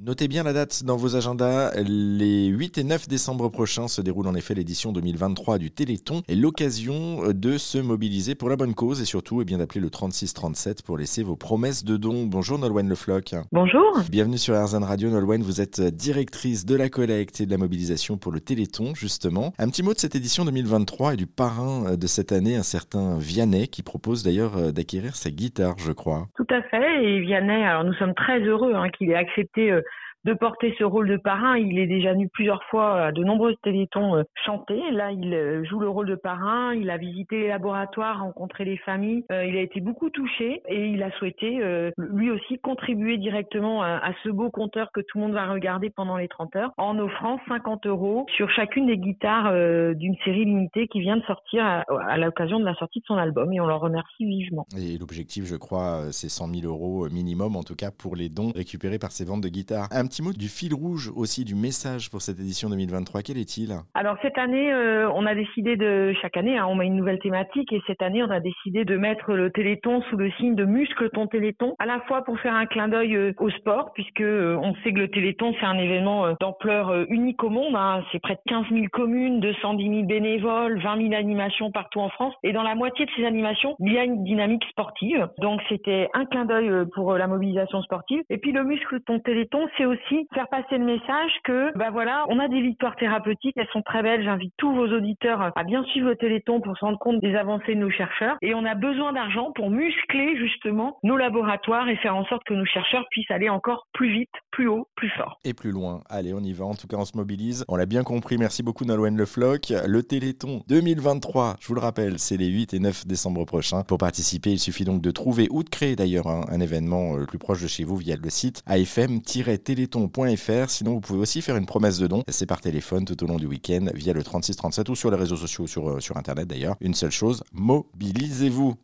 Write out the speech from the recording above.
Notez bien la date dans vos agendas. Les 8 et 9 décembre prochains se déroule en effet l'édition 2023 du Téléthon et l'occasion de se mobiliser pour la bonne cause et surtout eh bien d'appeler le 3637 pour laisser vos promesses de dons. Bonjour Nolwenn Lefloc. Bonjour. Bienvenue sur RZN Radio. Nolwenn, vous êtes directrice de la collecte et de la mobilisation pour le Téléthon justement. Un petit mot de cette édition 2023 et du parrain de cette année, un certain Vianney qui propose d'ailleurs d'acquérir sa guitare, je crois. Tout à fait. Et Vianney, alors nous sommes très heureux hein, qu'il ait accepté euh, de porter ce rôle de parrain. Il est déjà venu plusieurs fois à de nombreux télétons euh, chanter. Là, il euh, joue le rôle de parrain. Il a visité les laboratoires, rencontré les familles. Euh, il a été beaucoup touché et il a souhaité lui aussi contribuer directement à, ce beau compteur que tout le monde va regarder pendant les 30 heures en offrant 50 euros sur chacune des guitares d'une série limitée qui vient de sortir à, l'occasion de la sortie de son album et on leur remercie vivement. Et l'objectif, je crois, c'est 100 000 euros minimum en tout cas pour les dons récupérés par ces ventes de guitares du fil rouge aussi, du message pour cette édition 2023. Quel est-il? Alors cette année, euh, on a décidé de, chaque année, hein, on met une nouvelle thématique et cette année, on a décidé de mettre le Téléthon sous le signe de muscle ton Téléthon, à la fois pour faire un clin d'œil euh, au sport, puisque euh, on sait que le Téléthon, c'est un événement d'ampleur unique au monde. Hein. C'est près de 15 000 communes, 210 000 bénévoles, 20 000 animations partout en France. Et dans la moitié de ces animations, il y a une dynamique sportive. Donc c'était un clin d'œil pour la mobilisation sportive. Et puis le muscle ton Téléthon, c'est aussi faire passer le message que, bah voilà, on a des victoires thérapeutiques, elles sont très belles. J'invite tous vos auditeurs à bien suivre le Téléthon pour se rendre compte des avancées de nos chercheurs. Et on a besoin d'argent pour muscler justement nos laboratoires et faire en sorte que nos chercheurs puissent aller encore plus vite, plus haut, plus fort. Et plus loin. Allez, on y va. En tout cas, on se mobilise. On l'a bien compris. Merci beaucoup, Nolwenn Le Floch. Le Téléthon 2023, je vous le rappelle, c'est les 8 et 9 décembre prochains. Pour participer, il suffit donc de trouver ou de créer d'ailleurs un, un événement euh, le plus proche de chez vous via le site afm-téléthon Sinon, vous pouvez aussi faire une promesse de don. C'est par téléphone tout au long du week-end via le 3637 ou sur les réseaux sociaux, sur, euh, sur Internet d'ailleurs. Une seule chose, mobilisez-vous.